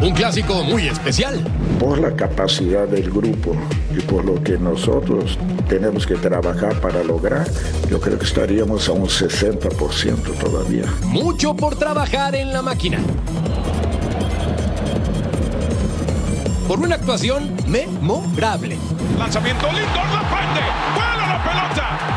Un clásico muy especial. Por la capacidad del grupo y por lo que nosotros tenemos que trabajar para lograr, yo creo que estaríamos a un 60% todavía. Mucho por trabajar en la máquina. Por una actuación memorable. Lanzamiento Lindor la prende. ¡Vuela la pelota!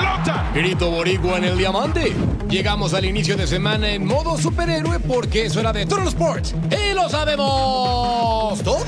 ¡Vuela la pelota! Grito boricua en el diamante. Llegamos al inicio de semana en modo superhéroe porque es hora de Total Sports. Y lo sabemos todo.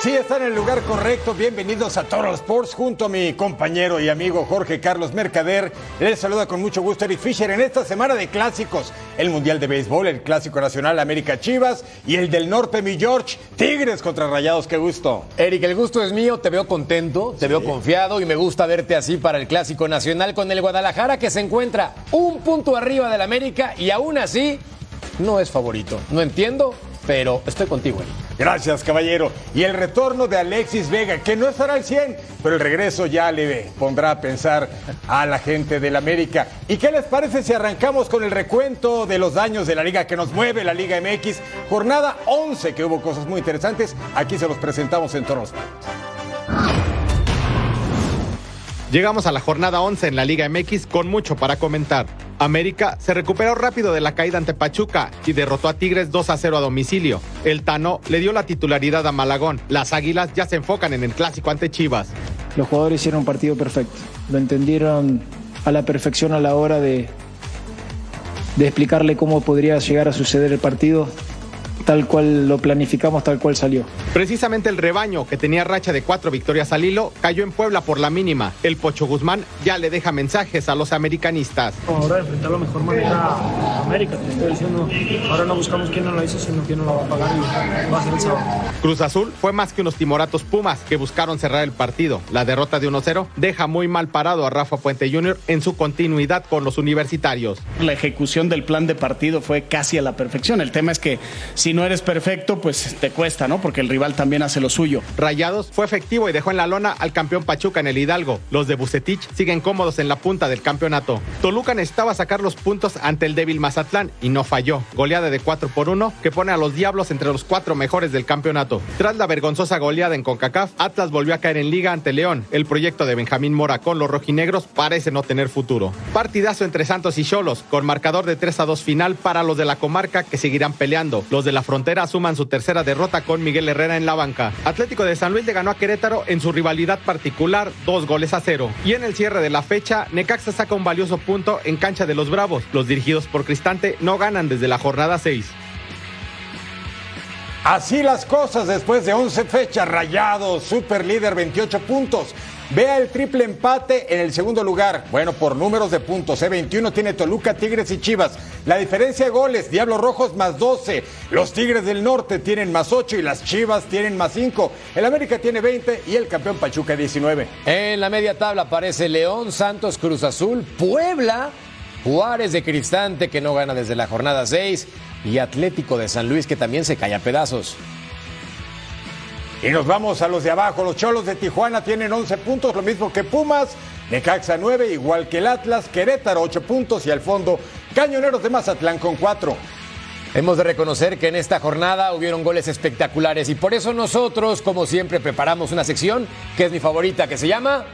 Sí, están en el lugar correcto. Bienvenidos a Total Sports junto a mi compañero y amigo Jorge Carlos Mercader. Les saluda con mucho gusto Eric Fisher en esta semana de clásicos. El Mundial de Béisbol, el Clásico Nacional América Chivas y el del Norte, mi George, Tigres contra Rayados. Qué gusto. Eric, el gusto es mío. Te veo contento, te veo confiado y me gusta verte así para el Clásico Nacional con el Guadalajara que se encuentra un punto arriba del América y aún así no es favorito. No entiendo, pero estoy contigo. Gracias, caballero. Y el retorno de Alexis Vega, que no estará al 100, pero el regreso ya le pondrá a pensar a la gente del América. ¿Y qué les parece si arrancamos con el recuento de los daños de la liga que nos mueve, la Liga MX? Jornada 11, que hubo cosas muy interesantes. Aquí se los presentamos en Toros. Llegamos a la jornada 11 en la Liga MX con mucho para comentar. América se recuperó rápido de la caída ante Pachuca y derrotó a Tigres 2 a 0 a domicilio. El Tano le dio la titularidad a Malagón. Las Águilas ya se enfocan en el clásico ante Chivas. Los jugadores hicieron un partido perfecto. Lo entendieron a la perfección a la hora de, de explicarle cómo podría llegar a suceder el partido tal cual lo planificamos, tal cual salió. Precisamente el rebaño, que tenía racha de cuatro victorias al hilo, cayó en Puebla por la mínima. El Pocho Guzmán ya le deja mensajes a los americanistas. Ahora enfrentar la mejor manera a América, te estoy diciendo, ahora no buscamos quién no la hizo, sino quién no la va a pagar y va a ser el sábado. Cruz Azul fue más que unos timoratos Pumas que buscaron cerrar el partido. La derrota de 1-0 deja muy mal parado a Rafa Puente Jr. en su continuidad con los universitarios. La ejecución del plan de partido fue casi a la perfección. El tema es que si no eres perfecto, pues te cuesta, ¿no? Porque el rival también hace lo suyo. Rayados fue efectivo y dejó en la lona al campeón Pachuca en el Hidalgo. Los de Bucetich siguen cómodos en la punta del campeonato. Toluca necesitaba sacar los puntos ante el débil Mazatlán y no falló. Goleada de 4 por 1 que pone a los Diablos entre los cuatro mejores del campeonato. Tras la vergonzosa goleada en CONCACAF, Atlas volvió a caer en liga ante León. El proyecto de Benjamín Mora con los rojinegros parece no tener futuro. Partidazo entre Santos y Cholos, con marcador de 3 a 2 final para los de la comarca que seguirán peleando. Los de la frontera suman su tercera derrota con Miguel Herrera en la banca. Atlético de San Luis le ganó a Querétaro en su rivalidad particular, dos goles a cero. Y en el cierre de la fecha, Necaxa saca un valioso punto en cancha de los Bravos. Los dirigidos por Cristante no ganan desde la jornada 6. Así las cosas después de 11 fechas, Rayados, super líder, 28 puntos. Vea el triple empate en el segundo lugar. Bueno, por números de puntos, ¿eh? tiene Toluca, Tigres y Chivas. La diferencia de goles, Diablos Rojos más 12. Los Tigres del Norte tienen más 8 y las Chivas tienen más 5. El América tiene 20 y el campeón Pachuca 19. En la media tabla aparece León, Santos, Cruz Azul, Puebla, Juárez de Cristante que no gana desde la jornada 6 y Atlético de San Luis que también se cae a pedazos. Y nos vamos a los de abajo. Los Cholos de Tijuana tienen 11 puntos, lo mismo que Pumas. Necaxa 9, igual que el Atlas. Querétaro 8 puntos y al fondo Cañoneros de Mazatlán con 4. Hemos de reconocer que en esta jornada hubieron goles espectaculares y por eso nosotros, como siempre, preparamos una sección que es mi favorita, que se llama...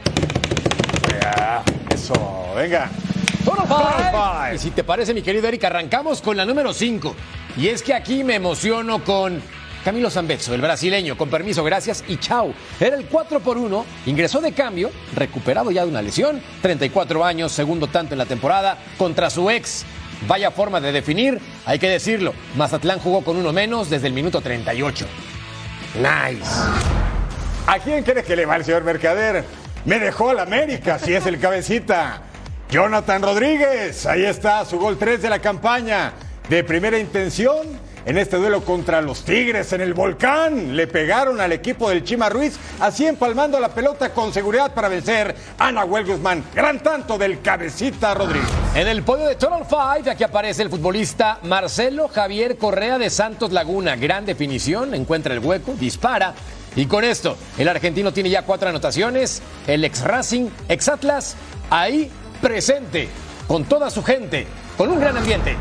eso, venga. Y si te parece, mi querido Eric, arrancamos con la número 5. Y es que aquí me emociono con Camilo Zambezzo, el brasileño, con permiso, gracias y chao. Era el 4 por 1, ingresó de cambio, recuperado ya de una lesión, 34 años, segundo tanto en la temporada, contra su ex. Vaya forma de definir, hay que decirlo. Mazatlán jugó con uno menos desde el minuto 38. Nice. ¿A quién quiere que le va el señor Mercader? Me dejó al América, si es el cabecita. Jonathan Rodríguez, ahí está, su gol 3 de la campaña. De primera intención, en este duelo contra los Tigres en el volcán. Le pegaron al equipo del Chima Ruiz, así empalmando la pelota con seguridad para vencer a Nahuel Guzmán. Gran tanto del cabecita Rodríguez. En el podio de Total Five, aquí aparece el futbolista Marcelo Javier Correa de Santos Laguna. Gran definición, encuentra el hueco, dispara. Y con esto, el argentino tiene ya cuatro anotaciones. El ex Racing, ex Atlas, ahí presente, con toda su gente, con un gran ambiente.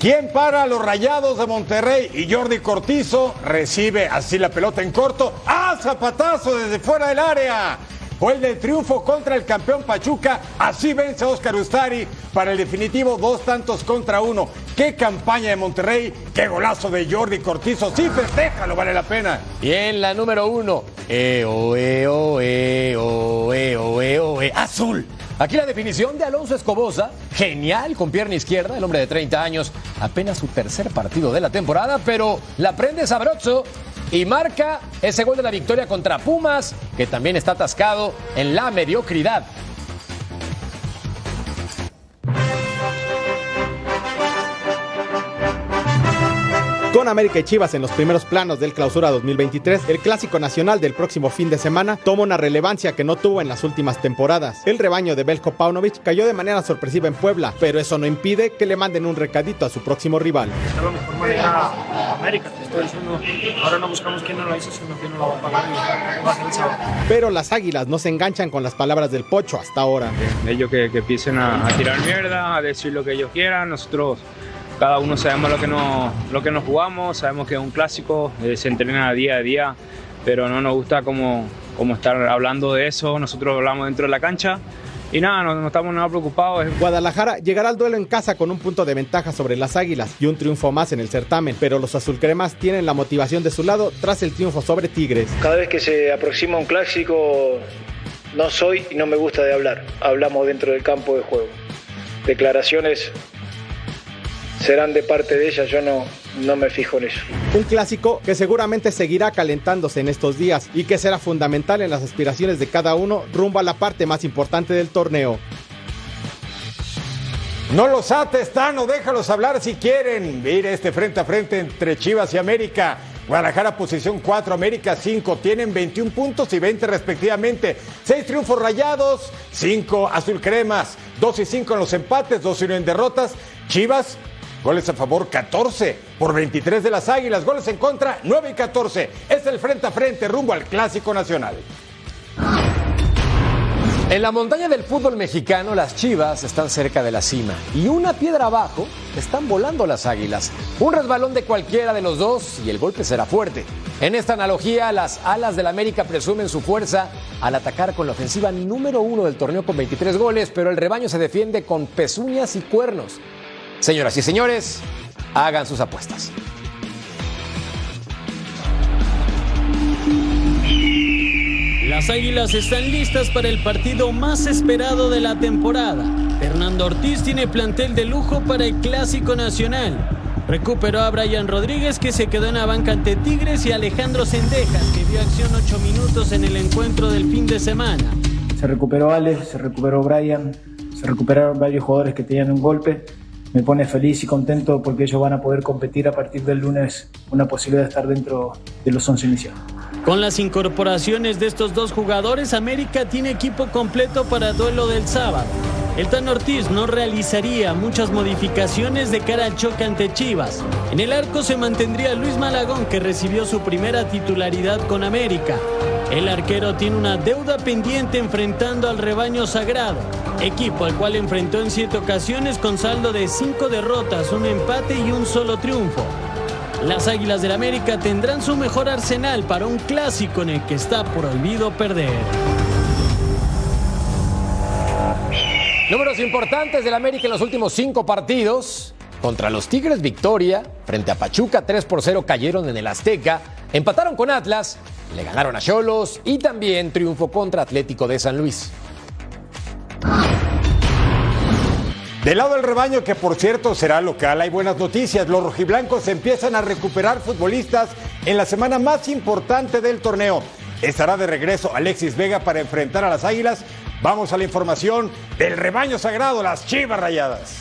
¿Quién para los rayados de Monterrey? Y Jordi Cortizo recibe así la pelota en corto. ¡Ah, zapatazo desde fuera del área! Fue el del triunfo contra el campeón Pachuca. Así vence Oscar Ustari para el definitivo dos tantos contra uno. ¡Qué campaña de Monterrey! ¡Qué golazo de Jordi Cortizo! ¡Sí, festéjalo, vale la pena! Y en la número uno, eo, eo, eo, azul. Aquí la definición de Alonso Escobosa, genial con pierna izquierda, el hombre de 30 años, apenas su tercer partido de la temporada, pero la prende sabroso y marca ese gol de la victoria contra Pumas, que también está atascado en la mediocridad. Con América y Chivas en los primeros planos del clausura 2023, el clásico nacional del próximo fin de semana toma una relevancia que no tuvo en las últimas temporadas. El rebaño de Belko Paunovic cayó de manera sorpresiva en Puebla, pero eso no impide que le manden un recadito a su próximo rival. De la mejor manera a América, te estoy diciendo, ahora no buscamos quién no la hizo, sino quién no la va a pagar y va a ser el sábado. Pero las águilas no se enganchan con las palabras del Pocho hasta ahora. Ellos que, que empiecen a, a tirar mierda, a decir lo que ellos quieran, nosotros cada uno sabemos lo que nos, lo que nos jugamos, sabemos que es un clásico, eh, se entrena día a día, pero no nos gusta como, como estar hablando de eso, nosotros hablamos dentro de la cancha y nada, no, no estamos nada preocupados. Guadalajara llegará al duelo en casa con un punto de ventaja sobre las Águilas y un triunfo más en el certamen, pero los azulcremas tienen la motivación de su lado tras el triunfo sobre Tigres. Cada vez que se aproxima un clásico, no soy y no me gusta de hablar. Hablamos dentro del campo de juego. Declaraciones serán de parte de ella, yo no, no me fijo en eso. Un clásico que seguramente seguirá calentándose en estos días y que será fundamental en las aspiraciones de cada uno rumbo a la parte más importante del torneo. No los ates, Tano, déjalos hablar si quieren. Mire este frente a frente entre Chivas y América. Guadalajara posición 4, América 5, tienen 21 puntos y 20 respectivamente. 6 triunfos rayados, 5 azul cremas, 2 y 5 en los empates, 2 y 1 en derrotas. Chivas, goles a favor 14 por 23 de las Águilas, goles en contra 9 y 14. Es el frente a frente rumbo al Clásico Nacional. En la montaña del fútbol mexicano, las Chivas están cerca de la cima y una piedra abajo están volando las Águilas. Un resbalón de cualquiera de los dos y el golpe será fuerte. En esta analogía, las alas del América presumen su fuerza al atacar con la ofensiva número uno del torneo con 23 goles, pero el rebaño se defiende con pezuñas y cuernos. Señoras y señores, hagan sus apuestas. Las Águilas están listas para el partido más esperado de la temporada. Fernando Ortiz tiene plantel de lujo para el Clásico Nacional. Recuperó a Brian Rodríguez que se quedó en la banca ante Tigres y Alejandro Sendejas que vio acción 8 minutos en el encuentro del fin de semana. Se recuperó Alex, se recuperó Brian, se recuperaron varios jugadores que tenían un golpe. Me pone feliz y contento porque ellos van a poder competir a partir del lunes una posibilidad de estar dentro de los 11 iniciales. Con las incorporaciones de estos dos jugadores, América tiene equipo completo para duelo del sábado. El Tan Ortiz no realizaría muchas modificaciones de cara al choque ante Chivas. En el arco se mantendría Luis Malagón, que recibió su primera titularidad con América. El arquero tiene una deuda pendiente enfrentando al rebaño sagrado, equipo al cual enfrentó en siete ocasiones con saldo de cinco derrotas, un empate y un solo triunfo. Las Águilas del América tendrán su mejor arsenal para un clásico en el que está prohibido perder. Números importantes del América en los últimos cinco partidos. Contra los Tigres victoria, frente a Pachuca 3 por 0 cayeron en el Azteca, empataron con Atlas, le ganaron a Cholos y también triunfo contra Atlético de San Luis. Del lado del rebaño, que por cierto será local, hay buenas noticias. Los rojiblancos empiezan a recuperar futbolistas en la semana más importante del torneo. Estará de regreso Alexis Vega para enfrentar a las Águilas. Vamos a la información del rebaño sagrado, las Chivas Rayadas.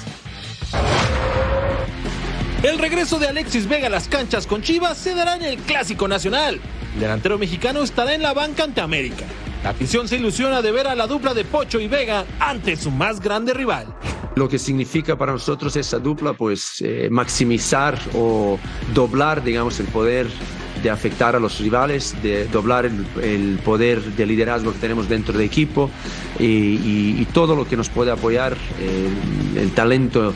El regreso de Alexis Vega a las canchas con Chivas se dará en el Clásico Nacional. El delantero mexicano estará en la banca ante América. La afición se ilusiona de ver a la dupla de Pocho y Vega ante su más grande rival. Lo que significa para nosotros esa dupla, pues eh, maximizar o doblar, digamos, el poder de afectar a los rivales, de doblar el, poder de liderazgo que tenemos dentro del equipo y todo lo que nos puede apoyar, eh, el talento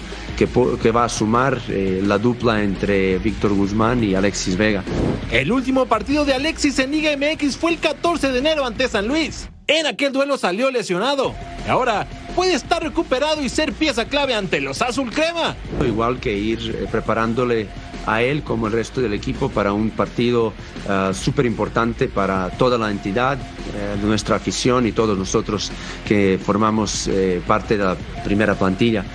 que, que, va a sumar eh, la dupla entre Víctor Guzmán y Alexis Vega. El último partido de Alexis en Liga MX fue el 14 de enero ante San Luis. En aquel duelo salió lesionado y ahora puede estar recuperado y ser pieza clave ante los Azul Crema. Igual que ir eh, preparándole a él como el resto del equipo para un partido uh, súper importante para toda la entidad, eh, nuestra afición y todos nosotros que formamos eh, parte de la primera plantilla.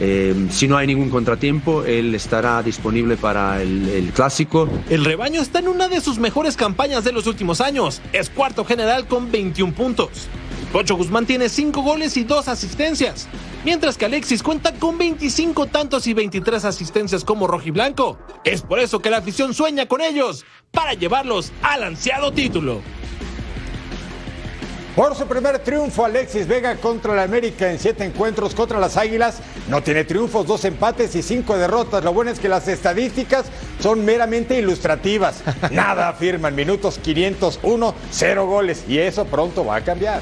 Eh, si no hay ningún contratiempo, él estará disponible para el, el, clásico. El rebaño está en una de sus mejores campañas de los últimos años. Es cuarto general con 21 puntos. Pocho Guzmán tiene 5 goles y 2 asistencias, mientras que Alexis cuenta con 25 tantos y 23 asistencias como rojiblanco. Es por eso que la afición sueña con ellos para llevarlos al ansiado título. Por su primer triunfo, Alexis Vega contra el América en siete encuentros contra las Águilas. No tiene triunfos, dos empates y cinco derrotas. Lo bueno es que las estadísticas son meramente ilustrativas. Nada afirman. Minutos 501, cero goles. Y eso pronto va a cambiar.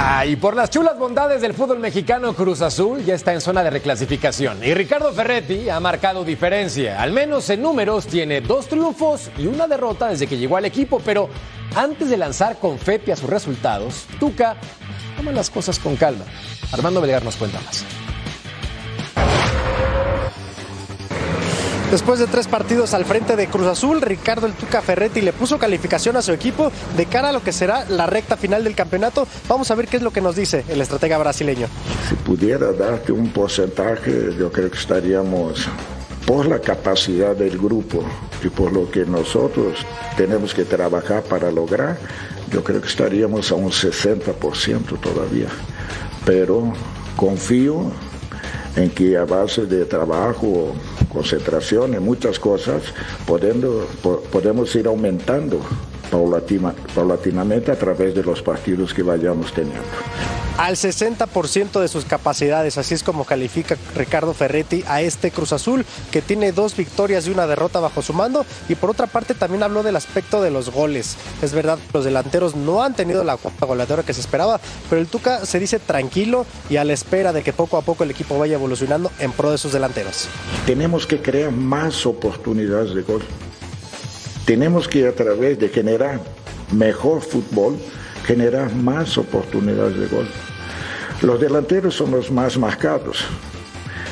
Ah, y por las chulas bondades del fútbol mexicano, Cruz Azul ya está en zona de reclasificación. Y Ricardo Ferretti ha marcado diferencia. Al menos en números tiene dos triunfos y una derrota desde que llegó al equipo. Pero antes de lanzar confeti a sus resultados, Tuca toma las cosas con calma. Armando Belgar nos cuenta más. Después de tres partidos al frente de Cruz Azul, Ricardo El Tuca Ferretti le puso calificación a su equipo de cara a lo que será la recta final del campeonato. Vamos a ver qué es lo que nos dice el estratega brasileño. Si pudiera darte un porcentaje, yo creo que estaríamos por la capacidad del grupo y por lo que nosotros tenemos que trabajar para lograr, yo creo que estaríamos a un 60% todavía. Pero confío en que a base de trabajo, concentración y muchas cosas, podemos, podemos ir aumentando paulatina, paulatinamente a través de los partidos que vayamos teniendo. Al 60% de sus capacidades, así es como califica Ricardo Ferretti a este Cruz Azul, que tiene dos victorias y una derrota bajo su mando. Y por otra parte también habló del aspecto de los goles. Es verdad, los delanteros no han tenido la goleadora que se esperaba, pero el Tuca se dice tranquilo y a la espera de que poco a poco el equipo vaya evolucionando en pro de sus delanteros. Tenemos que crear más oportunidades de gol. Tenemos que a través de generar mejor fútbol, generar más oportunidades de gol. Los delanteros son los más marcados.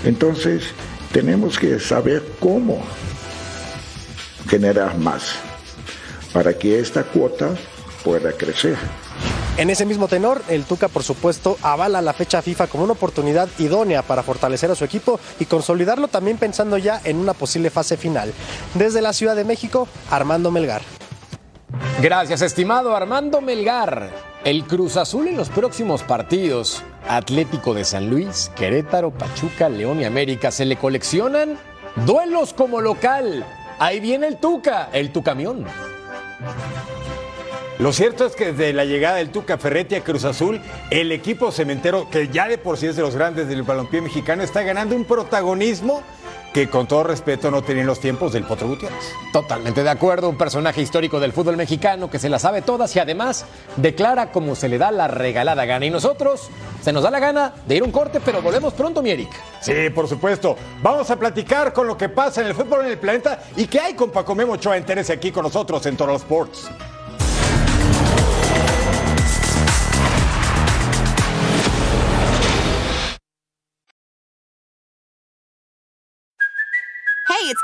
Entonces, tenemos que saber cómo generar más para que esta cuota pueda crecer. En ese mismo tenor, el Tuca, por supuesto, avala la fecha FIFA como una oportunidad idónea para fortalecer a su equipo y consolidarlo también pensando ya en una posible fase final. Desde la Ciudad de México, Armando Melgar. Gracias, estimado Armando Melgar. El Cruz Azul en los próximos partidos. Atlético de San Luis, Querétaro, Pachuca, León y América se le coleccionan duelos como local. Ahí viene el Tuca, el Tucamión. Lo cierto es que desde la llegada del Tuca Ferretti a Cruz Azul, el equipo cementero, que ya de por sí es de los grandes del balompié mexicano, está ganando un protagonismo que con todo respeto no tenía en los tiempos del Potro Gutiérrez. Totalmente de acuerdo, un personaje histórico del fútbol mexicano que se la sabe todas y además declara como se le da la regalada gana. Y nosotros se nos da la gana de ir un corte, pero volvemos pronto, mi Eric. Sí, por supuesto. Vamos a platicar con lo que pasa en el fútbol en el planeta y qué hay con Paco Memo Ochoa. Entérese aquí con nosotros en Toro Sports.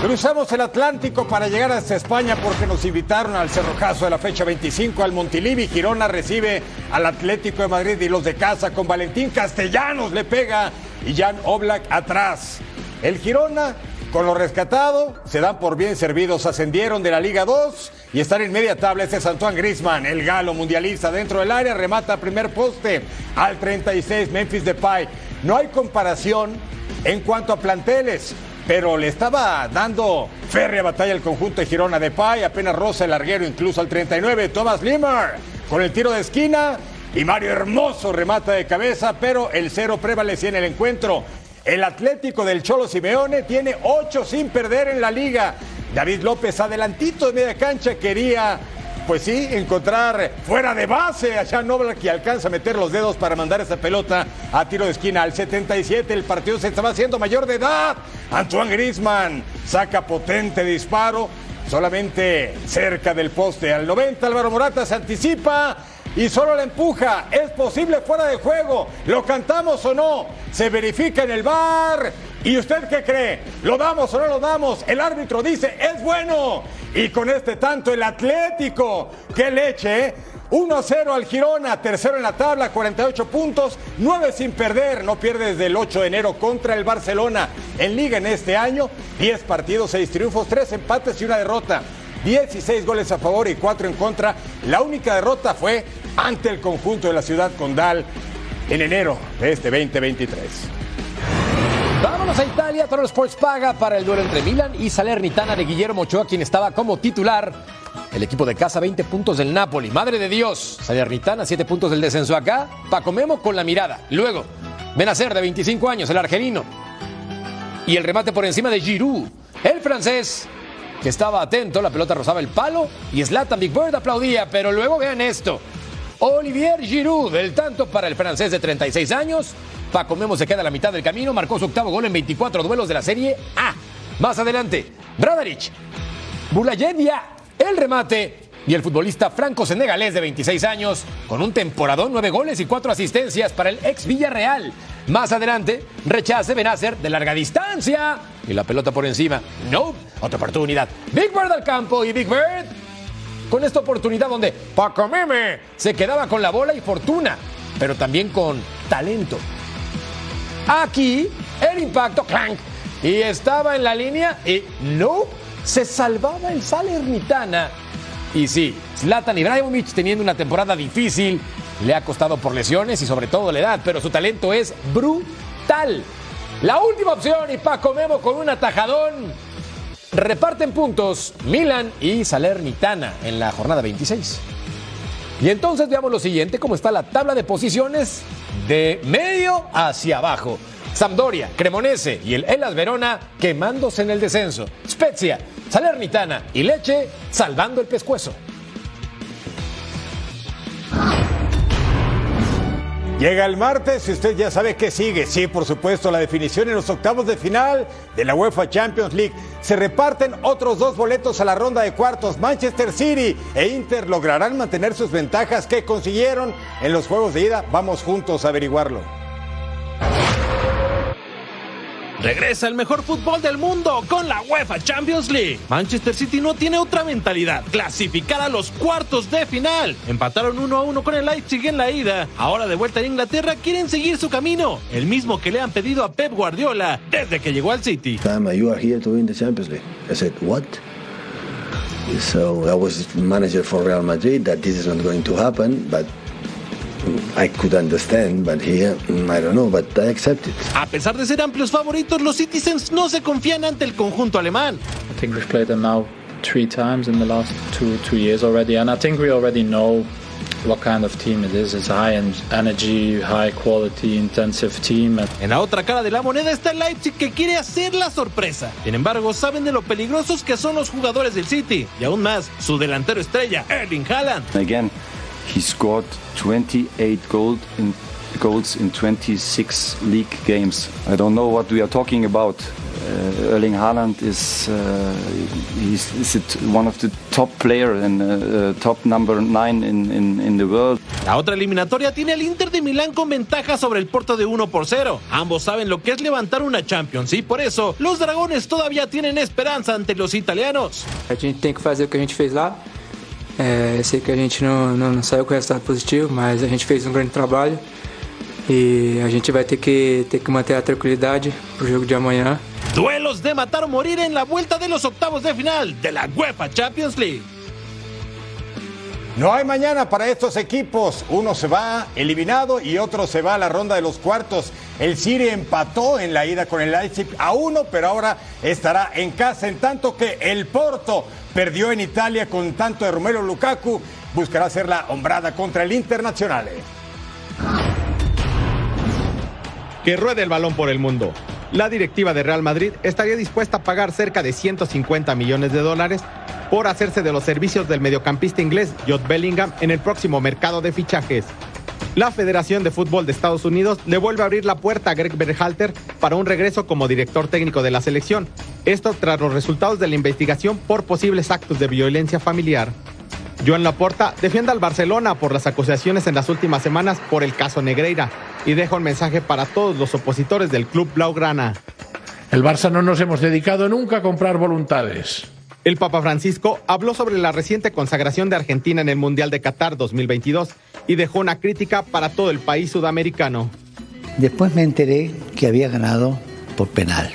Cruzamos el Atlántico para llegar hasta España porque nos invitaron al cerrojazo de la fecha 25 al Montilivi. Girona recibe al Atlético de Madrid y los de casa con Valentín Castellanos le pega y Jan Oblak atrás. El Girona con lo rescatado se dan por bien servidos. Ascendieron de la Liga 2 y están en media tabla. Este es Antoine Grisman, el galo mundialista dentro del área, remata primer poste al 36 Memphis Depay. No hay comparación en cuanto a planteles pero le estaba dando férrea batalla el conjunto de Girona de Pay, apenas rosa el larguero incluso al 39, Thomas Limmer con el tiro de esquina y Mario Hermoso remata de cabeza, pero el cero prevalecía en el encuentro. El Atlético del Cholo Simeone tiene ocho sin perder en la liga. David López adelantito de media cancha quería pues sí, encontrar fuera de base a Jan Nobla que alcanza a meter los dedos para mandar esa pelota a tiro de esquina. Al 77 el partido se estaba haciendo mayor de edad. Antoine Grisman saca potente disparo, solamente cerca del poste. Al 90 Álvaro Morata se anticipa y solo la empuja. Es posible fuera de juego. ¿Lo cantamos o no? Se verifica en el bar. ¿Y usted qué cree? ¿Lo damos o no lo damos? El árbitro dice, es bueno. Y con este tanto el Atlético, qué leche, 1-0 al Girona, tercero en la tabla, 48 puntos, 9 sin perder, no pierde desde el 8 de enero contra el Barcelona. En liga en este año, 10 partidos, 6 triunfos, 3 empates y una derrota. 16 goles a favor y 4 en contra. La única derrota fue ante el conjunto de la ciudad condal en enero de este 2023. A Italia. Toro Sports paga para el duelo entre Milan y Salernitana de Guillermo Ochoa, quien estaba como titular. El equipo de casa, 20 puntos del Napoli. Madre de Dios. Salernitana, 7 puntos del descenso acá. Paco Memo con la mirada. Luego, Benacer, de 25 años, el argelino. Y el remate por encima de Giroud, el francés, que estaba atento. La pelota rozaba el palo y Zlatan Big Bird aplaudía. Pero luego vean esto. Olivier Giroud, el tanto para el francés de 36 años. Paco Memo se queda a la mitad del camino, marcó su octavo gol en 24 duelos de la Serie A. Más adelante, Bradaric, Bulayedia, el remate y el futbolista franco-senegalés de 26 años, con un temporadón, 9 goles y 4 asistencias para el ex Villarreal. Más adelante, rechace Benacer de larga distancia y la pelota por encima. No, otra oportunidad. Big Bird al campo y Big Bird con esta oportunidad donde Paco Meme se quedaba con la bola y fortuna, pero también con talento. Aquí el impacto, clank, y estaba en la línea y no, se salvaba el Salernitana. Y sí, Zlatan Ibrahimovic teniendo una temporada difícil, le ha costado por lesiones y sobre todo la edad, pero su talento es brutal. La última opción y Paco Memo con un atajadón. Reparten puntos Milan y Salernitana en la jornada 26. Y entonces veamos lo siguiente, cómo está la tabla de posiciones de medio hacia abajo. Sampdoria, Cremonese y el Elas Verona quemándose en el descenso. Spezia, Salernitana y Leche salvando el pescuezo. Llega el martes y usted ya sabe qué sigue. Sí, por supuesto, la definición en los octavos de final de la UEFA Champions League. Se reparten otros dos boletos a la ronda de cuartos. Manchester City e Inter lograrán mantener sus ventajas que consiguieron en los juegos de ida. Vamos juntos a averiguarlo. Regresa el mejor fútbol del mundo con la UEFA Champions League. Manchester City no tiene otra mentalidad, clasificar a los cuartos de final. Empataron 1 a 1 con el Leipzig en la ida. Ahora de vuelta en Inglaterra quieren seguir su camino, el mismo que le han pedido a Pep Guardiola desde que llegó al City. Fama, you are here to win the Champions League. I said, what? So I was manager for Real Madrid, that this is not going to happen, but I could understand, but here, I don't know, but I accept it. A pesar de ser amplios favoritos, los Citizens no se confían ante el conjunto alemán. I think we've played them now three times in the last two two years already, and I think we already know what kind of team it is. It's a high energy, high quality, intensive team. En la otra cara de la moneda está el Leipzig que quiere hacer la sorpresa. Sin embargo, saben de lo peligrosos que son los jugadores del City y aún más su delantero estrella, Erling Haaland. Again, he scored 28 goals in goals in 26 league games. I don't know what we are talking about. Uh, Erling Haaland is, uh, he's, is it one of the top player and uh, top number nine in, in, in the world. La otra eliminatoria tiene al Inter de Milán con ventaja sobre el Porto de 1 por 0. Ambos saben lo que es levantar una Champions y por eso los dragones todavía tienen esperanza ante los italianos. A gente tem que fazer o que a gente fez lá. É, sei que a gente não, não saiu com resultado positivo, mas a gente fez um grande trabalho. e a gente vai ter que, ter que manter a tranquilidade pro jogo de amanhã. Duelos de matar o morir en la vuelta de los octavos de final de la UEFA Champions League. No hay mañana para estos equipos. Uno se va eliminado y otro se va a la ronda de los cuartos. El City empató en la ida con el Leipzig a uno, pero ahora estará en casa. En tanto que el Porto perdió en Italia con tanto de Romero Lukaku, buscará hacer la hombrada contra el Internacional que ruede el balón por el mundo. La directiva de Real Madrid estaría dispuesta a pagar cerca de 150 millones de dólares por hacerse de los servicios del mediocampista inglés Jude Bellingham en el próximo mercado de fichajes. La Federación de Fútbol de Estados Unidos le vuelve a abrir la puerta a Greg Berhalter para un regreso como director técnico de la selección. Esto tras los resultados de la investigación por posibles actos de violencia familiar. Joan Laporta defiende al Barcelona por las acusaciones en las últimas semanas por el caso Negreira y deja un mensaje para todos los opositores del club Blaugrana. El Barça no nos hemos dedicado nunca a comprar voluntades. El Papa Francisco habló sobre la reciente consagración de Argentina en el Mundial de Qatar 2022 y dejó una crítica para todo el país sudamericano. Después me enteré que había ganado por penal.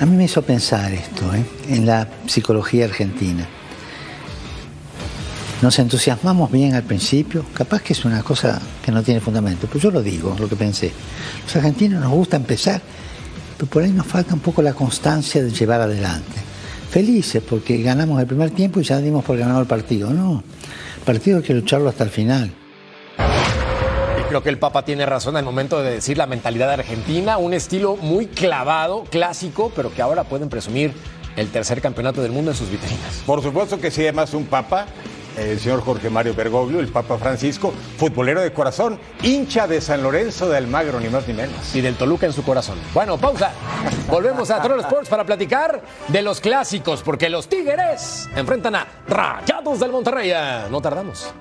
A mí me hizo pensar esto ¿eh? en la psicología argentina. Nos entusiasmamos bien al principio, capaz que es una cosa que no tiene fundamento, pero yo lo digo, lo que pensé. Los argentinos nos gusta empezar, pero por ahí nos falta un poco la constancia de llevar adelante. Felices porque ganamos el primer tiempo y ya dimos por ganado el partido. No, el partido hay que lucharlo hasta el final. Y creo que el Papa tiene razón en el momento de decir la mentalidad de Argentina, un estilo muy clavado, clásico, pero que ahora pueden presumir el tercer campeonato del mundo en sus vitrinas. Por supuesto que sí, además un Papa el señor Jorge Mario Bergoglio, el Papa Francisco, futbolero de corazón, hincha de San Lorenzo de Almagro, ni más ni menos. Y del Toluca en su corazón. Bueno, pausa. Volvemos a Troll Sports para platicar de los clásicos, porque los Tigres enfrentan a Rayados del Monterrey. No tardamos.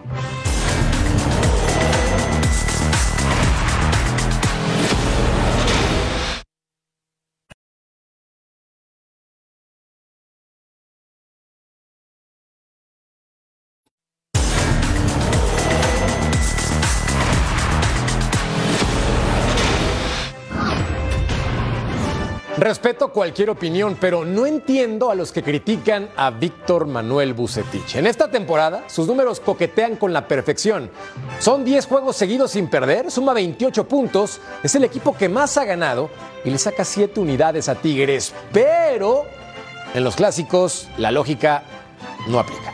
Respeto cualquier opinión, pero no entiendo a los que critican a Víctor Manuel Bucetich. En esta temporada, sus números coquetean con la perfección. Son 10 juegos seguidos sin perder, suma 28 puntos, es el equipo que más ha ganado y le saca 7 unidades a Tigres. Pero en los clásicos, la lógica no aplica.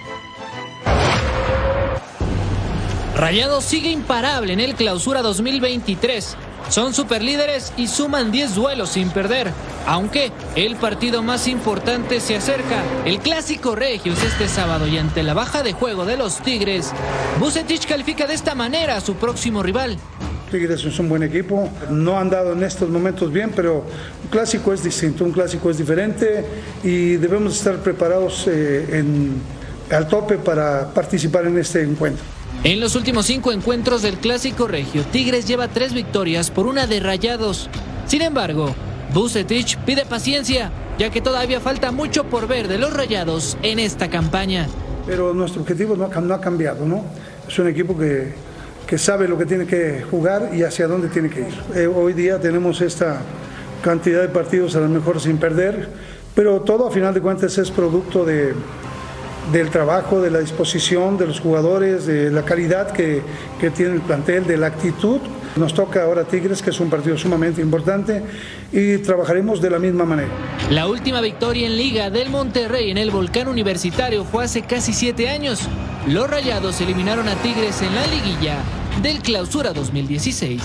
Rayado sigue imparable en el clausura 2023. Son superlíderes y suman 10 duelos sin perder. Aunque el partido más importante se acerca, el clásico Regios este sábado y ante la baja de juego de los Tigres, Bucetich califica de esta manera a su próximo rival. Tigres es un buen equipo, no han dado en estos momentos bien, pero un clásico es distinto, un clásico es diferente y debemos estar preparados eh, al tope para participar en este encuentro. En los últimos cinco encuentros del Clásico Regio, Tigres lleva tres victorias por una de Rayados. Sin embargo, Bucetich pide paciencia, ya que todavía falta mucho por ver de los Rayados en esta campaña. Pero nuestro objetivo no ha, cambiado, ¿no? Es un equipo que, que, sabe lo que tiene que jugar y hacia dónde tiene que ir. Eh, hoy día tenemos esta cantidad de partidos a lo mejor sin perder, pero todo a final de cuentas es producto de, del trabajo, de la disposición de los jugadores, de la calidad que, que tiene el plantel, de la actitud. Nos toca ahora Tigres, que es un partido sumamente importante, y trabajaremos de la misma manera. La última victoria en liga del Monterrey en el Volcán Universitario fue hace casi siete años. los Rayados eliminaron a Tigres en la liguilla del Clausura 2016.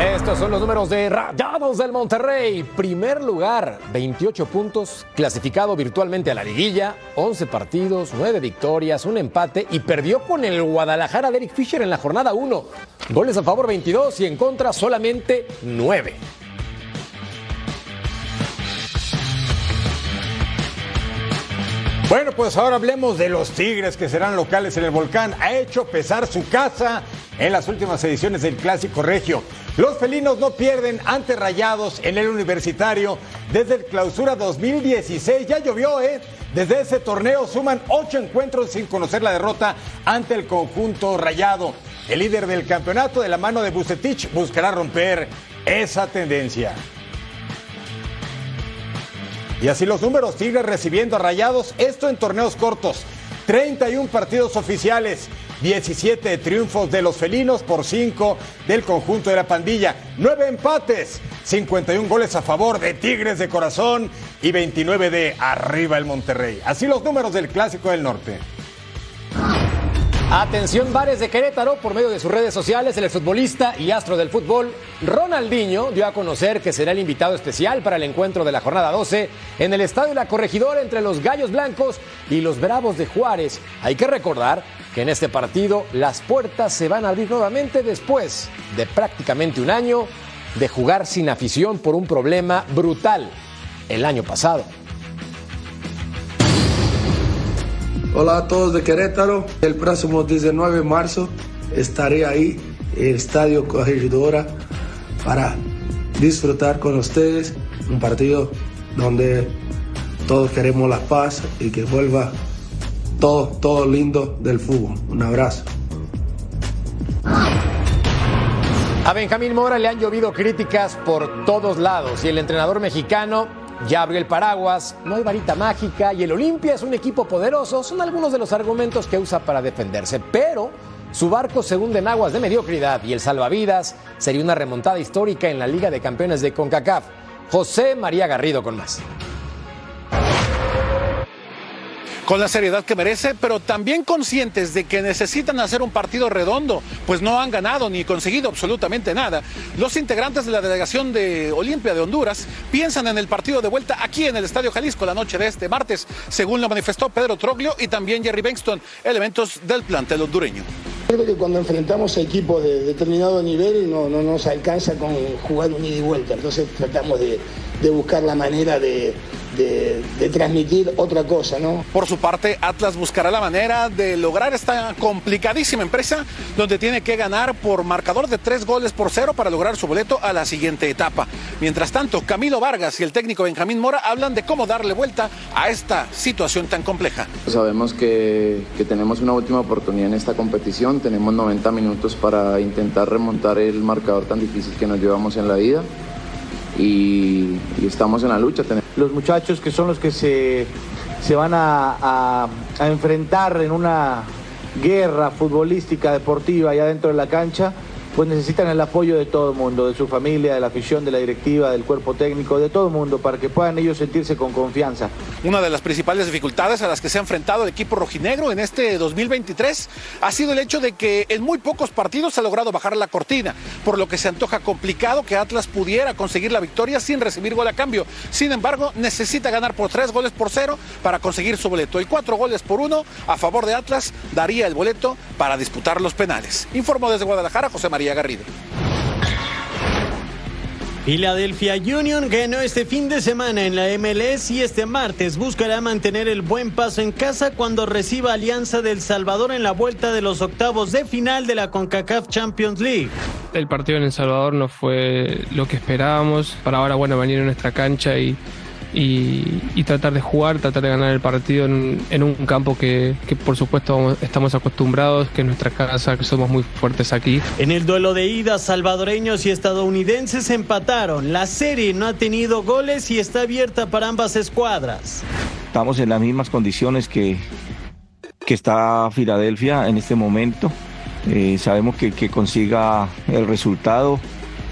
Estos son los números de Rayados del Monterrey. Primer lugar, 28 puntos, clasificado virtualmente a la liguilla, 11 partidos, 9 victorias, un empate y perdió con el Guadalajara de Eric Fisher en la jornada 1. Goles a favor 22 y en contra solamente 9. Bueno, pues ahora hablemos de los Tigres que serán locales en el volcán. Ha hecho pesar su casa en las últimas ediciones del Clásico Regio. Los felinos no pierden ante Rayados en el Universitario desde el clausura 2016. Ya llovió, ¿eh? Desde ese torneo suman ocho encuentros sin conocer la derrota ante el conjunto Rayado. El líder del campeonato de la mano de Bucetich buscará romper esa tendencia. Y así los números siguen recibiendo a rayados, esto en torneos cortos. 31 partidos oficiales, 17 triunfos de los felinos por 5 del conjunto de la pandilla, 9 empates, 51 goles a favor de Tigres de Corazón y 29 de Arriba el Monterrey. Así los números del Clásico del Norte. Atención, Bares de Querétaro, por medio de sus redes sociales, el futbolista y astro del fútbol, Ronaldinho, dio a conocer que será el invitado especial para el encuentro de la jornada 12 en el Estadio La Corregidora entre los Gallos Blancos y los Bravos de Juárez. Hay que recordar que en este partido las puertas se van a abrir nuevamente después de prácticamente un año de jugar sin afición por un problema brutal el año pasado. Hola a todos de Querétaro. El próximo 19 de marzo estaré ahí, en el Estadio Corregidora, para disfrutar con ustedes un partido donde todos queremos la paz y que vuelva todo, todo lindo del fútbol. Un abrazo. A Benjamín Mora le han llovido críticas por todos lados y el entrenador mexicano ya abrió el paraguas, no hay varita mágica y el Olimpia es un equipo poderoso, son algunos de los argumentos que usa para defenderse, pero su barco se hunde en aguas de mediocridad y el salvavidas sería una remontada histórica en la Liga de Campeones de CONCACAF. José María Garrido con más. Con la seriedad que merece, pero también conscientes de que necesitan hacer un partido redondo, pues no han ganado ni conseguido absolutamente nada. Los integrantes de la delegación de Olimpia de Honduras piensan en el partido de vuelta aquí en el Estadio Jalisco la noche de este martes, según lo manifestó Pedro Troglio y también Jerry Bengston, elementos del plantel hondureño. Creo que cuando enfrentamos a equipos de determinado nivel no, no nos alcanza con jugar un ida y vuelta, entonces tratamos de buscar la manera de, de, de, transmitir otra cosa, ¿no? Por su parte, Atlas buscará la manera de lograr esta complicadísima empresa donde tiene que ganar por marcador de tres goles por cero para lograr su boleto a la siguiente etapa. Mientras tanto, Camilo Vargas y el técnico Benjamín Mora hablan de cómo darle vuelta a esta situación tan compleja. Sabemos que, que tenemos una última oportunidad en esta competición, tenemos 90 minutos para intentar remontar el marcador tan difícil que nos llevamos en la vida y, y estamos en la lucha. Los muchachos que son los que se, se van a, a, a enfrentar en una guerra futbolística, deportiva, allá dentro de la cancha, pues necesitan el apoyo de todo el mundo, de su familia, de la afición, de la directiva, del cuerpo técnico, de todo el mundo, para que puedan ellos sentirse con confianza. Una de las principales dificultades a las que se ha enfrentado el equipo rojinegro en este 2023 ha sido el hecho de que en muy pocos partidos ha logrado bajar la cortina, por lo que se antoja complicado que Atlas pudiera conseguir la victoria sin recibir gol a cambio. Sin embargo, necesita ganar por tres goles por cero para conseguir su boleto y cuatro goles por uno a favor de Atlas daría el boleto para disputar los penales. Informó desde Guadalajara José María Garrido. Philadelphia Union ganó este fin de semana en la MLS y este martes buscará mantener el buen paso en casa cuando reciba Alianza del Salvador en la vuelta de los octavos de final de la CONCACAF Champions League. El partido en El Salvador no fue lo que esperábamos. Para ahora, bueno, venir a nuestra cancha y, y, y, tratar de jugar, tratar de ganar el partido en, en un campo que, que, por supuesto estamos acostumbrados, que es nuestra casa, que somos muy fuertes aquí. En el duelo de ida, salvadoreños y estadounidenses empataron. La serie no ha tenido goles y está abierta para ambas escuadras. Estamos en las mismas condiciones que, que está Filadelfia en este momento. Eh, sabemos que que consiga el resultado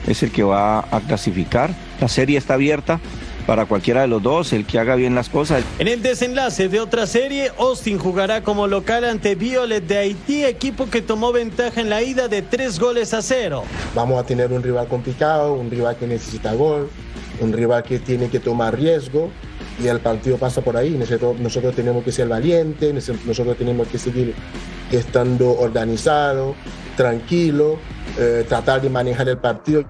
es el que va a clasificar. La serie está abierta para cualquiera de los dos, el que haga bien las cosas. En el desenlace de otra serie, Austin jugará como local ante Violet de Haití, equipo que tomó ventaja en la ida de tres goles a cero. Vamos a tener un rival complicado, un rival que necesita gol, un rival que tiene que tomar riesgo y el partido pasa por ahí. Nosotros, nosotros tenemos que ser valientes, nosotros tenemos que seguir estando organizados, tranquilos, eh, tratar de manejar el partido.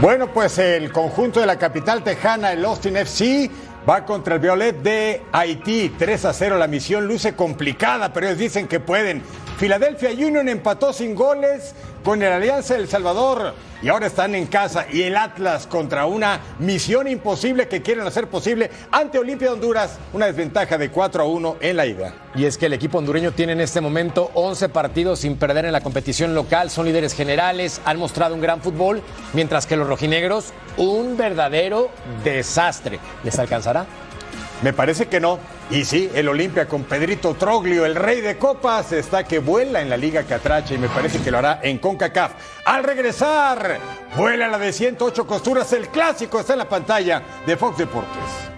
Bueno, pues el conjunto de la capital tejana, el Austin FC, va contra el Violet de Haití. 3 a 0. La misión luce complicada, pero ellos dicen que pueden. Philadelphia Union empató sin goles con el Alianza del Salvador y ahora están en casa. Y el Atlas contra una misión imposible que quieren hacer posible ante Olimpia de Honduras, una desventaja de 4 a 1 en la ida. Y es que el equipo hondureño tiene en este momento 11 partidos sin perder en la competición local, son líderes generales, han mostrado un gran fútbol, mientras que los rojinegros un verdadero desastre. ¿Les alcanzará? Me parece que no. Y sí, el Olimpia con Pedrito Troglio, el rey de copas, está que vuela en la Liga Catracha y me parece que lo hará en CONCACAF. Al regresar, vuela la de 108 costuras, el clásico está en la pantalla de Fox Deportes.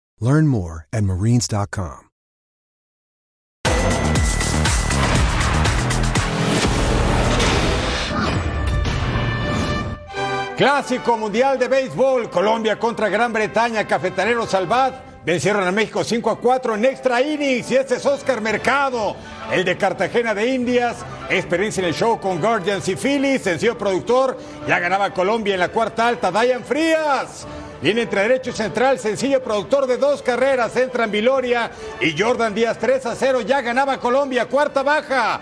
Learn more at marines.com. Clásico Mundial de Béisbol, Colombia contra Gran Bretaña, Cafetalero Salvat. Vencieron a México 5 a 4 en extra innings y este es Oscar Mercado, el de Cartagena de Indias. Experiencia en el show con Guardians y Phillies, sencillo productor. Ya ganaba Colombia en la cuarta alta, Dayan Frías. Viene entre derecho y central, sencillo productor de dos carreras, entran Viloria y Jordan Díaz 3 a 0, ya ganaba Colombia, cuarta baja.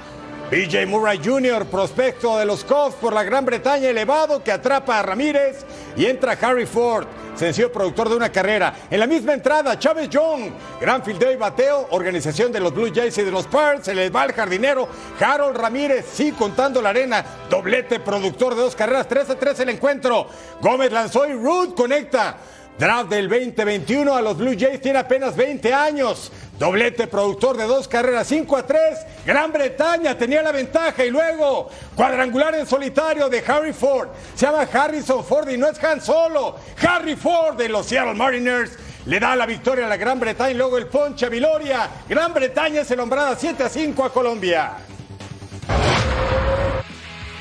BJ Murray Jr., prospecto de los Cubs por la Gran Bretaña elevado que atrapa a Ramírez y entra Harry Ford, sencillo productor de una carrera. En la misma entrada, Chávez Young, gran fildeo y bateo, organización de los Blue Jays y de los Pirates, se les va el jardinero Harold Ramírez, sí contando la arena, doblete productor de dos carreras, 3 a 3 el encuentro. Gómez lanzó y Ruth conecta. Draft del 2021 a los Blue Jays tiene apenas 20 años. Doblete productor de dos carreras, 5 a 3. Gran Bretaña tenía la ventaja y luego cuadrangular en solitario de Harry Ford. Se llama Harrison Ford y no es Han Solo. Harry Ford de los Seattle Mariners le da la victoria a la Gran Bretaña y luego el ponche a Viloria. Gran Bretaña es el hombrada 7 a 5 a Colombia.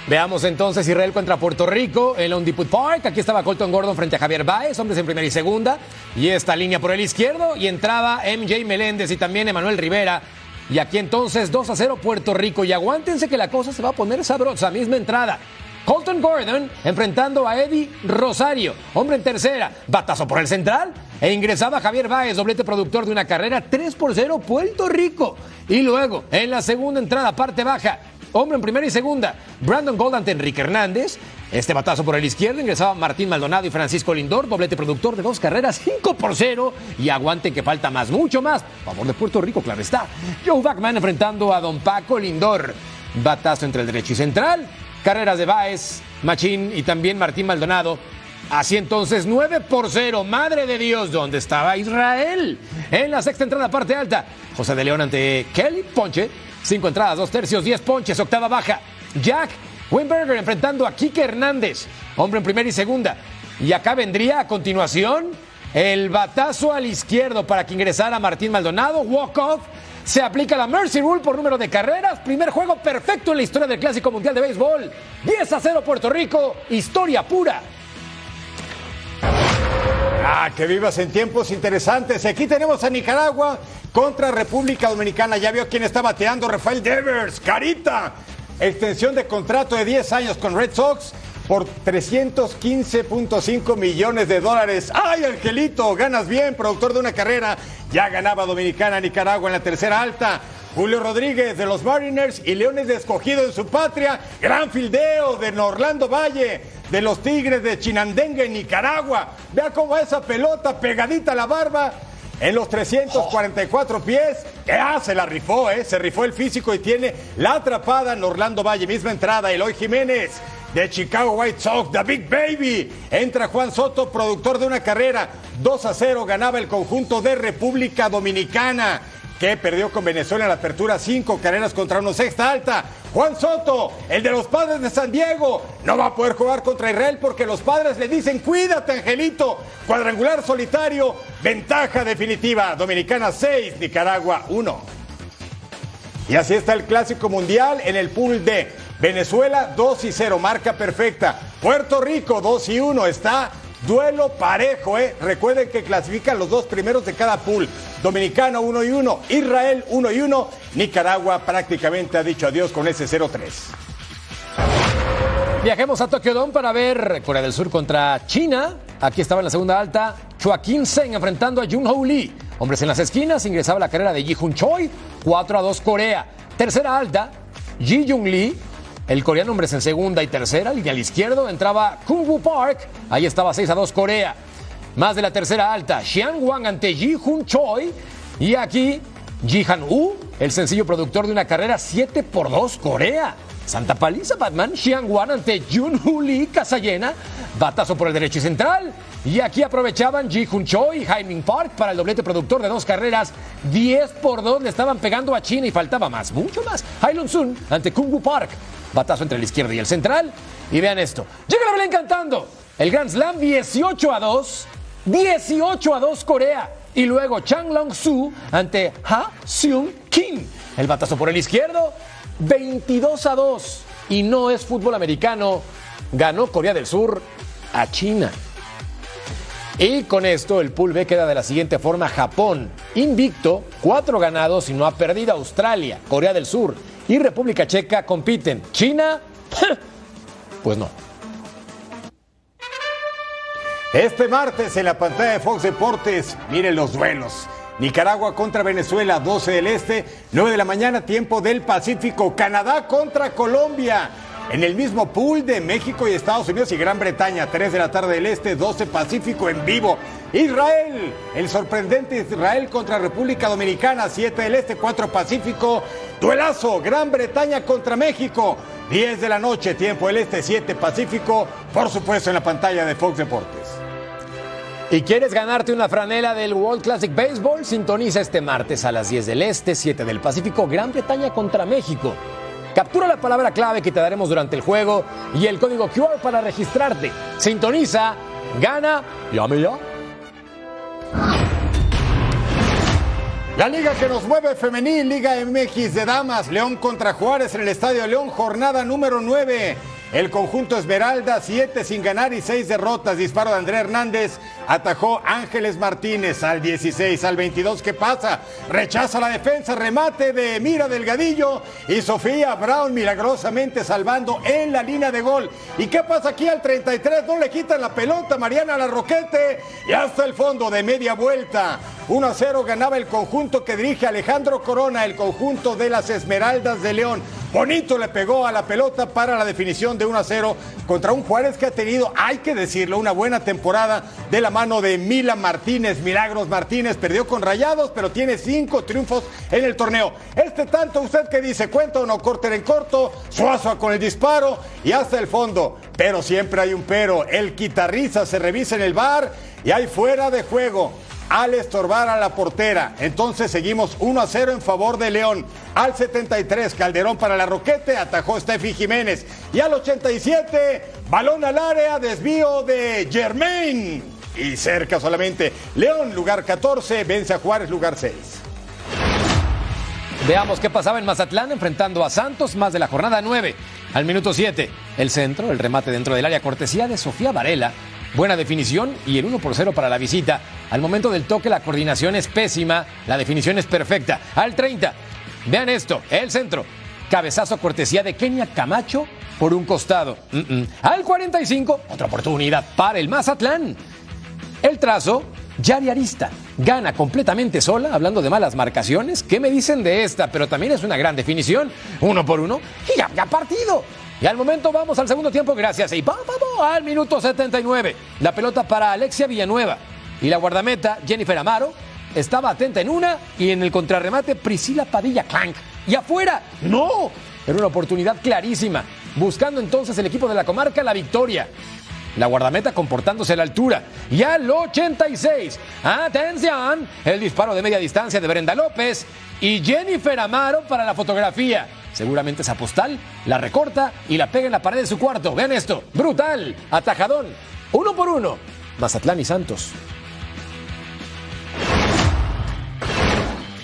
Veamos entonces Israel contra Puerto Rico en Lone Depot Park. Aquí estaba Colton Gordon frente a Javier Baez, hombres en primera y segunda. Y esta línea por el izquierdo. Y entraba MJ Meléndez y también Emanuel Rivera. Y aquí entonces 2 a 0 Puerto Rico. Y aguántense que la cosa se va a poner sabrosa. Misma entrada. Colton Gordon enfrentando a Eddie Rosario, hombre en tercera, batazo por el central, e ingresaba Javier Báez, doblete productor de una carrera 3 por 0 Puerto Rico. Y luego, en la segunda entrada, parte baja, hombre en primera y segunda, Brandon Gold ante Enrique Hernández. Este batazo por el izquierdo ingresaba Martín Maldonado y Francisco Lindor, doblete productor de dos carreras, 5 por 0. Y aguanten que falta más, mucho más. Favor de Puerto Rico, claro está. Joe Backman enfrentando a Don Paco Lindor. Batazo entre el derecho y central. Carreras de Baez, Machín y también Martín Maldonado. Así entonces, 9 por 0. Madre de Dios, ¿dónde estaba Israel? En la sexta entrada, parte alta. José de León ante Kelly Ponche. Cinco entradas, dos tercios, 10 ponches, octava baja. Jack Wimberger enfrentando a Kike Hernández. Hombre en primera y segunda. Y acá vendría a continuación el batazo al izquierdo para que ingresara Martín Maldonado. Walk-off. Se aplica la Mercy Rule por número de carreras. Primer juego perfecto en la historia del Clásico Mundial de Béisbol. 10 a 0 Puerto Rico. Historia pura. Ah, que vivas en tiempos interesantes. Aquí tenemos a Nicaragua contra República Dominicana. Ya vio quién está bateando. Rafael Devers, Carita. Extensión de contrato de 10 años con Red Sox. por 315.5 millones de dólares. ¡Ay, Angelito! Ganas bien, productor de una carrera. Ya ganaba Dominicana Nicaragua en la tercera alta. Julio Rodríguez de los Mariners y Leones de Escogido en su patria. Gran fildeo de Orlando Valle de los Tigres de Chinandengue en Nicaragua. Vea cómo esa pelota pegadita a la barba en los 344 pies. Ah, se la rifó, ¿eh? Se rifó el físico y tiene la atrapada en Orlando Valle. Misma entrada, Eloy Jiménez de Chicago White Sox, The Big Baby. Entra Juan Soto, productor de una carrera. 2 a 0 ganaba el conjunto de República Dominicana que perdió con Venezuela en la apertura, cinco carreras contra una sexta alta. Juan Soto, el de los padres de San Diego, no va a poder jugar contra Israel porque los padres le dicen, cuídate Angelito. Cuadrangular solitario, ventaja definitiva. Dominicana 6, Nicaragua 1. Y así está el Clásico Mundial en el pool D. Venezuela 2 y 0, marca perfecta. Puerto Rico 2 y 1, está Duelo parejo, ¿eh? Recuerden que clasifican los dos primeros de cada pool. Dominicano 1 y 1, Israel 1 y 1, Nicaragua prácticamente ha dicho adiós con ese 0-3. Viajemos a Tokio Dome para ver Corea del Sur contra China. Aquí estaba en la segunda alta Joaquín Zheng enfrentando a Jun Ho Lee. Hombres en las esquinas, ingresaba la carrera de Ji Hun Choi, 4 a 2 Corea. Tercera alta, Ji Jung Lee el coreano hombres en segunda y tercera, línea al izquierdo, entraba Kung Park, ahí estaba 6 a 2 Corea. Más de la tercera alta, Xiang Wang ante Ji Hun Choi. Y aquí, Ji Han Woo, el sencillo productor de una carrera 7 por 2 Corea. Santa paliza Batman, Xiang Wan ante Jun Hu Lee, casa llena, batazo por el derecho y central. Y aquí aprovechaban Ji Hun Choi y Jaiming Park para el doblete productor de dos carreras. 10 por 2 le estaban pegando a China y faltaba más, mucho más. Hailun Sun ante Kung Wu Park. Batazo entre el izquierdo y el central. Y vean esto. Llega la Belén cantando. El Grand Slam 18 a 2. 18 a 2 Corea. Y luego Chang Long Su ante Ha Seung Kim. El batazo por el izquierdo. 22 a 2. Y no es fútbol americano. Ganó Corea del Sur a China. Y con esto el pool B queda de la siguiente forma. Japón, invicto, cuatro ganados y no ha perdido. Australia, Corea del Sur y República Checa compiten. China, pues no. Este martes en la pantalla de Fox Deportes, miren los duelos. Nicaragua contra Venezuela, 12 del Este, 9 de la mañana, tiempo del Pacífico. Canadá contra Colombia. En el mismo pool de México y Estados Unidos y Gran Bretaña, 3 de la tarde del Este, 12 Pacífico en vivo. Israel, el sorprendente Israel contra República Dominicana, 7 del Este, 4 Pacífico. Duelazo, Gran Bretaña contra México, 10 de la noche, tiempo del Este, 7 Pacífico, por supuesto en la pantalla de Fox Deportes. ¿Y quieres ganarte una franela del World Classic Baseball? Sintoniza este martes a las 10 del Este, 7 del Pacífico, Gran Bretaña contra México. Captura la palabra clave que te daremos durante el juego y el código QR para registrarte. Sintoniza, gana, llame ya. La liga que nos mueve femenil, Liga MX de Damas, León contra Juárez en el Estadio León, jornada número 9. El conjunto Esmeralda, 7 sin ganar y 6 derrotas. Disparo de André Hernández. Atajó Ángeles Martínez al 16, al 22. ¿Qué pasa? Rechaza la defensa. Remate de Mira Delgadillo. Y Sofía Brown milagrosamente salvando en la línea de gol. ¿Y qué pasa aquí al 33? No le quitan la pelota. Mariana Larroquete. Y hasta el fondo de media vuelta. 1 a 0 ganaba el conjunto que dirige Alejandro Corona, el conjunto de las Esmeraldas de León. Bonito le pegó a la pelota para la definición de 1 a 0 contra un Juárez que ha tenido, hay que decirlo, una buena temporada de la mano de Mila Martínez. Milagros Martínez perdió con Rayados, pero tiene cinco triunfos en el torneo. Este tanto, usted que dice, cuenta o no, corte en corto, Suazo con el disparo y hasta el fondo. Pero siempre hay un pero. El quitarriza se revisa en el bar y hay fuera de juego al estorbar a la portera. Entonces seguimos 1 a 0 en favor de León. Al 73, Calderón para la Roquete, atajó Steffi Jiménez. Y al 87, balón al área, desvío de Germain. Y cerca solamente. León, lugar 14, vence a Juárez, lugar 6. Veamos qué pasaba en Mazatlán enfrentando a Santos, más de la jornada 9. Al minuto 7, el centro, el remate dentro del área cortesía de Sofía Varela Buena definición y el 1 por 0 para la visita. Al momento del toque la coordinación es pésima, la definición es perfecta. Al 30, vean esto, el centro. Cabezazo cortesía de Kenia Camacho por un costado. Mm -mm. Al 45, otra oportunidad para el Mazatlán. El trazo, Yari Arista, gana completamente sola, hablando de malas marcaciones. ¿Qué me dicen de esta? Pero también es una gran definición, uno por uno, y ya, ya partido. Y al momento vamos al segundo tiempo, gracias. Y vamos al minuto 79. La pelota para Alexia Villanueva. Y la guardameta, Jennifer Amaro, estaba atenta en una y en el contrarremate, Priscila Padilla Clank. Y afuera, no. Era una oportunidad clarísima. Buscando entonces el equipo de la comarca la victoria. La guardameta comportándose a la altura. Y al 86. Atención. El disparo de media distancia de Brenda López. Y Jennifer Amaro para la fotografía. Seguramente esa postal la recorta y la pega en la pared de su cuarto. Vean esto. Brutal. Atajadón. Uno por uno. Mazatlán y Santos.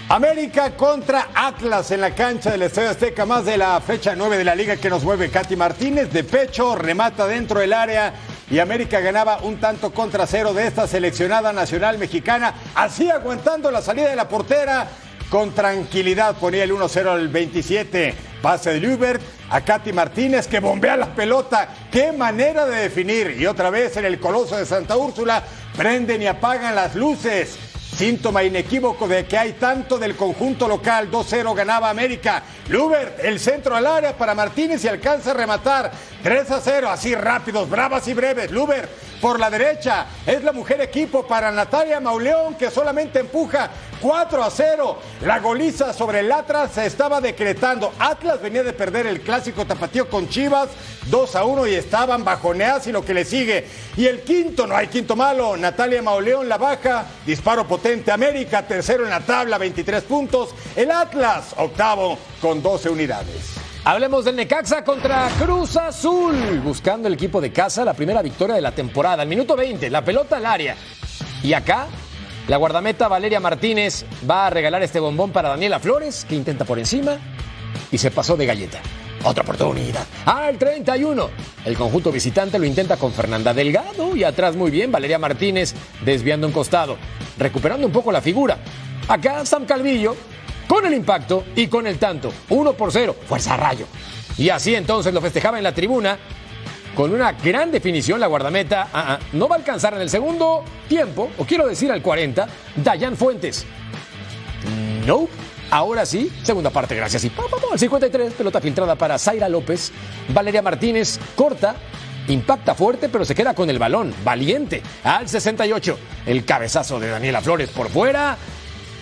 América contra Atlas en la cancha del Estadio Azteca, más de la fecha 9 de la liga que nos mueve Katy Martínez. De pecho, remata dentro del área y América ganaba un tanto contra cero de esta seleccionada nacional mexicana, así aguantando la salida de la portera. Con tranquilidad ponía el 1-0 al 27. Pase de Lubert a Katy Martínez que bombea la pelota. ¡Qué manera de definir! Y otra vez en el Coloso de Santa Úrsula prenden y apagan las luces. Síntoma inequívoco de que hay tanto del conjunto local. 2-0 ganaba América. Lubert, el centro al área para Martínez y alcanza a rematar. 3-0, así rápidos, bravas y breves. Lubert por la derecha. Es la mujer equipo para Natalia Mauleón que solamente empuja 4 a 0. La goliza sobre el Atlas se estaba decretando. Atlas venía de perder el clásico tapatío con Chivas 2 a 1 y estaban bajoneadas y lo que le sigue. Y el quinto, no hay quinto malo. Natalia Mauleón la baja. Disparo potente. América, tercero en la tabla, 23 puntos. El Atlas, octavo con 12 unidades. Hablemos del Necaxa contra Cruz Azul, buscando el equipo de casa la primera victoria de la temporada. Al minuto 20, la pelota al área. Y acá, la guardameta Valeria Martínez va a regalar este bombón para Daniela Flores, que intenta por encima y se pasó de galleta. Otra oportunidad. Al 31. El conjunto visitante lo intenta con Fernanda Delgado y atrás muy bien Valeria Martínez desviando un costado, recuperando un poco la figura. Acá Sam Calvillo con el impacto y con el tanto. 1 por 0, fuerza rayo. Y así entonces lo festejaba en la tribuna. Con una gran definición, la guardameta ah, ah, no va a alcanzar en el segundo tiempo, o quiero decir al 40, Dayan Fuentes. No, ahora sí, segunda parte, gracias. Y pa, pa, al 53, pelota filtrada para Zaira López. Valeria Martínez corta, impacta fuerte, pero se queda con el balón, valiente. Al 68, el cabezazo de Daniela Flores por fuera.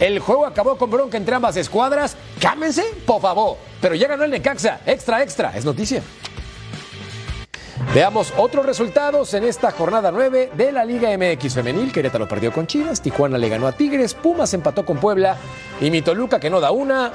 El juego acabó con bronca entre ambas escuadras. Cámense, por favor. Pero ya ganó el Necaxa. Extra, extra. Es noticia. Veamos otros resultados en esta jornada 9 de la Liga MX Femenil. Querétaro perdió con Chivas, Tijuana le ganó a Tigres, Pumas empató con Puebla y mi Toluca, que no da una,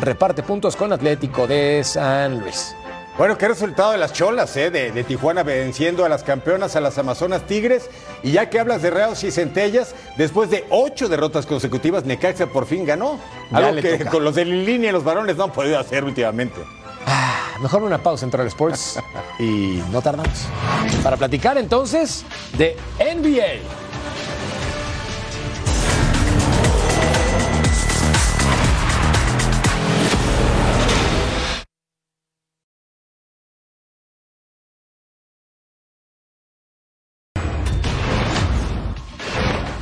reparte puntos con Atlético de San Luis. Bueno, qué resultado de las cholas, ¿eh? de, de, Tijuana venciendo a las campeonas, a las Amazonas Tigres. Y ya que hablas de Reos y Centellas, después de ocho derrotas consecutivas, Necaxa por fin ganó. Algo que toca. con los de línea y los varones no han podido hacer últimamente. Ah, mejor una pausa en Troll Sports y no tardamos. Para platicar entonces de NBA.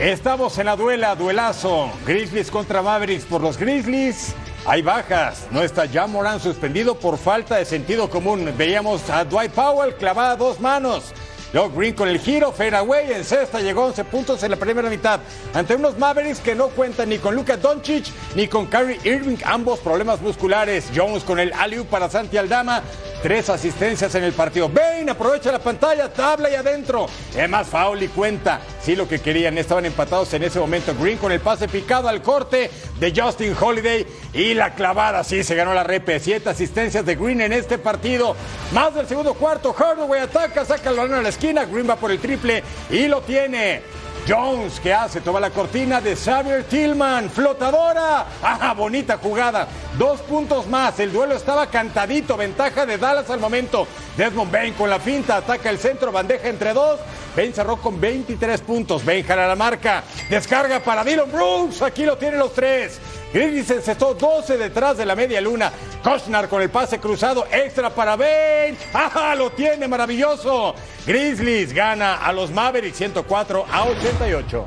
Estamos en la duela, duelazo. Grizzlies contra Mavericks por los Grizzlies. Hay bajas. No está ya Morán suspendido por falta de sentido común. Veíamos a Dwight Powell clavada a dos manos. Luego Green con el giro, fadeaway en cesta, llegó a 11 puntos en la primera mitad. Ante unos Mavericks que no cuentan ni con Luka Doncic ni con Kyrie Irving, ambos problemas musculares. Jones con el alley para Santi Aldama. Tres asistencias en el partido. Bane aprovecha la pantalla, tabla y adentro. Es más foul y cuenta. Sí, lo que querían. Estaban empatados en ese momento. Green con el pase picado al corte de Justin Holiday y la clavada. Sí, se ganó la repe. Siete asistencias de Green en este partido. Más del segundo cuarto. Hardaway ataca, saca el balón a la esquina. Green va por el triple y lo tiene. Jones, ¿qué hace? Toma la cortina de Xavier Tillman, flotadora. ¡Ah, bonita jugada! Dos puntos más, el duelo estaba cantadito, ventaja de Dallas al momento. Desmond Bain con la finta, ataca el centro, bandeja entre dos. Bain cerró con 23 puntos, Bain jala la marca, descarga para Dylan Brooks, aquí lo tienen los tres. Grizzlies encestó 12 detrás de la media luna. Koshnar con el pase cruzado extra para Bain. ¡Ah, lo tiene maravilloso! Grizzlies gana a los Mavericks 104 a 88.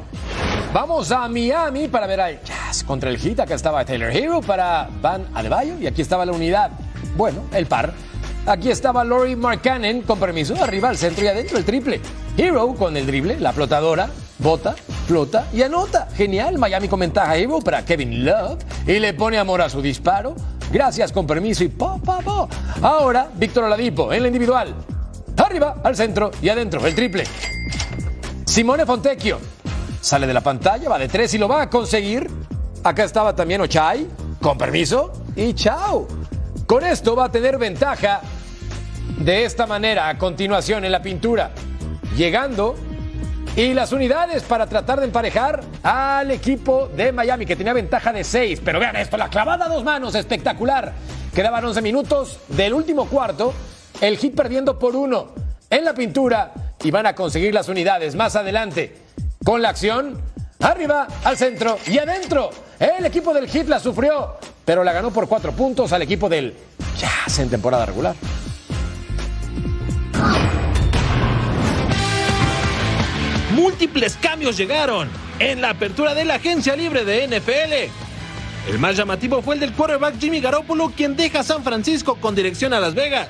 Vamos a Miami para ver al Jazz contra el Heat. Acá estaba Taylor Hero para Van Adebayo y aquí estaba la unidad. Bueno, el par. Aquí estaba Lori Markkanen con permiso, arriba al centro y adentro el triple. Hero con el drible, la flotadora, bota, flota y anota. Genial, Miami con ventaja Hero para Kevin Love y le pone amor a su disparo. Gracias con permiso y po, po, po. Ahora Víctor Oladipo en la individual. Arriba, al centro y adentro el triple. Simone Fontecchio sale de la pantalla, va de tres y lo va a conseguir. Acá estaba también Ochai, con permiso y chao. Con esto va a tener ventaja de esta manera a continuación en la pintura, llegando y las unidades para tratar de emparejar al equipo de Miami que tenía ventaja de seis. Pero vean esto, la clavada a dos manos, espectacular. Quedaban 11 minutos del último cuarto, el hit perdiendo por uno en la pintura y van a conseguir las unidades más adelante con la acción. Arriba, al centro y adentro. El equipo del Hit la sufrió, pero la ganó por cuatro puntos al equipo del Jazz en temporada regular. Múltiples cambios llegaron en la apertura de la agencia libre de NFL. El más llamativo fue el del quarterback Jimmy Garoppolo, quien deja San Francisco con dirección a Las Vegas.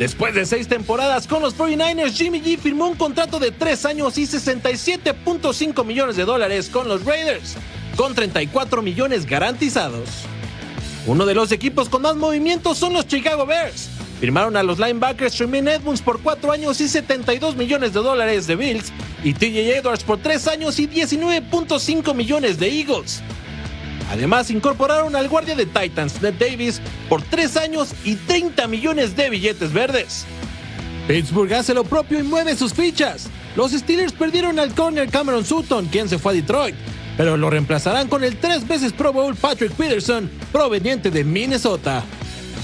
Después de seis temporadas con los 49ers, Jimmy G firmó un contrato de tres años y 67.5 millones de dólares con los Raiders, con 34 millones garantizados. Uno de los equipos con más movimientos son los Chicago Bears. Firmaron a los linebackers Tremaine Edmonds por cuatro años y 72 millones de dólares de Bills y TJ Edwards por tres años y 19.5 millones de Eagles. Además, incorporaron al guardia de Titans, Ned Davis, por 3 años y 30 millones de billetes verdes. Pittsburgh hace lo propio y mueve sus fichas. Los Steelers perdieron al corner Cameron Sutton, quien se fue a Detroit, pero lo reemplazarán con el tres veces Pro Bowl Patrick Peterson, proveniente de Minnesota.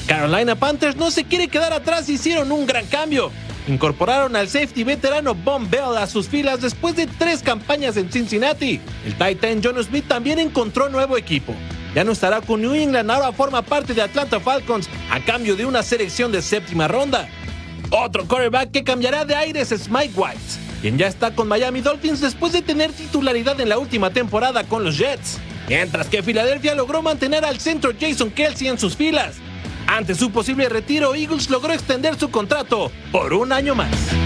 Carolina Panthers no se quiere quedar atrás hicieron un gran cambio. Incorporaron al safety veterano Von Bell a sus filas después de tres campañas en Cincinnati. El Titan John Smith también encontró nuevo equipo. Ya no estará con New England, ahora forma parte de Atlanta Falcons a cambio de una selección de séptima ronda. Otro quarterback que cambiará de aires es Mike White, quien ya está con Miami Dolphins después de tener titularidad en la última temporada con los Jets. Mientras que Filadelfia logró mantener al centro Jason Kelsey en sus filas. Ante su posible retiro, Eagles logró extender su contrato por un año más.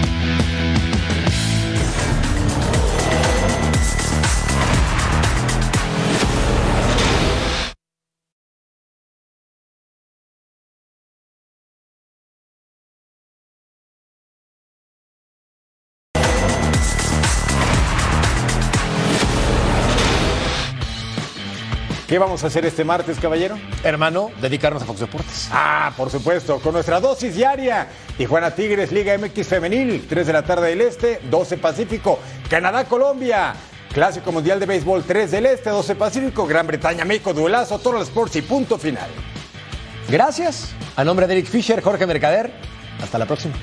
¿Qué vamos a hacer este martes, caballero? Hermano, dedicarnos a Fox Deportes. Ah, por supuesto, con nuestra dosis diaria. Tijuana Tigres, Liga MX Femenil, 3 de la tarde del Este, 12 Pacífico. Canadá, Colombia. Clásico Mundial de Béisbol, 3 del Este, 12 Pacífico. Gran Bretaña, México, duelazo, Total Sports y punto final. Gracias. A nombre de Eric Fisher, Jorge Mercader. Hasta la próxima.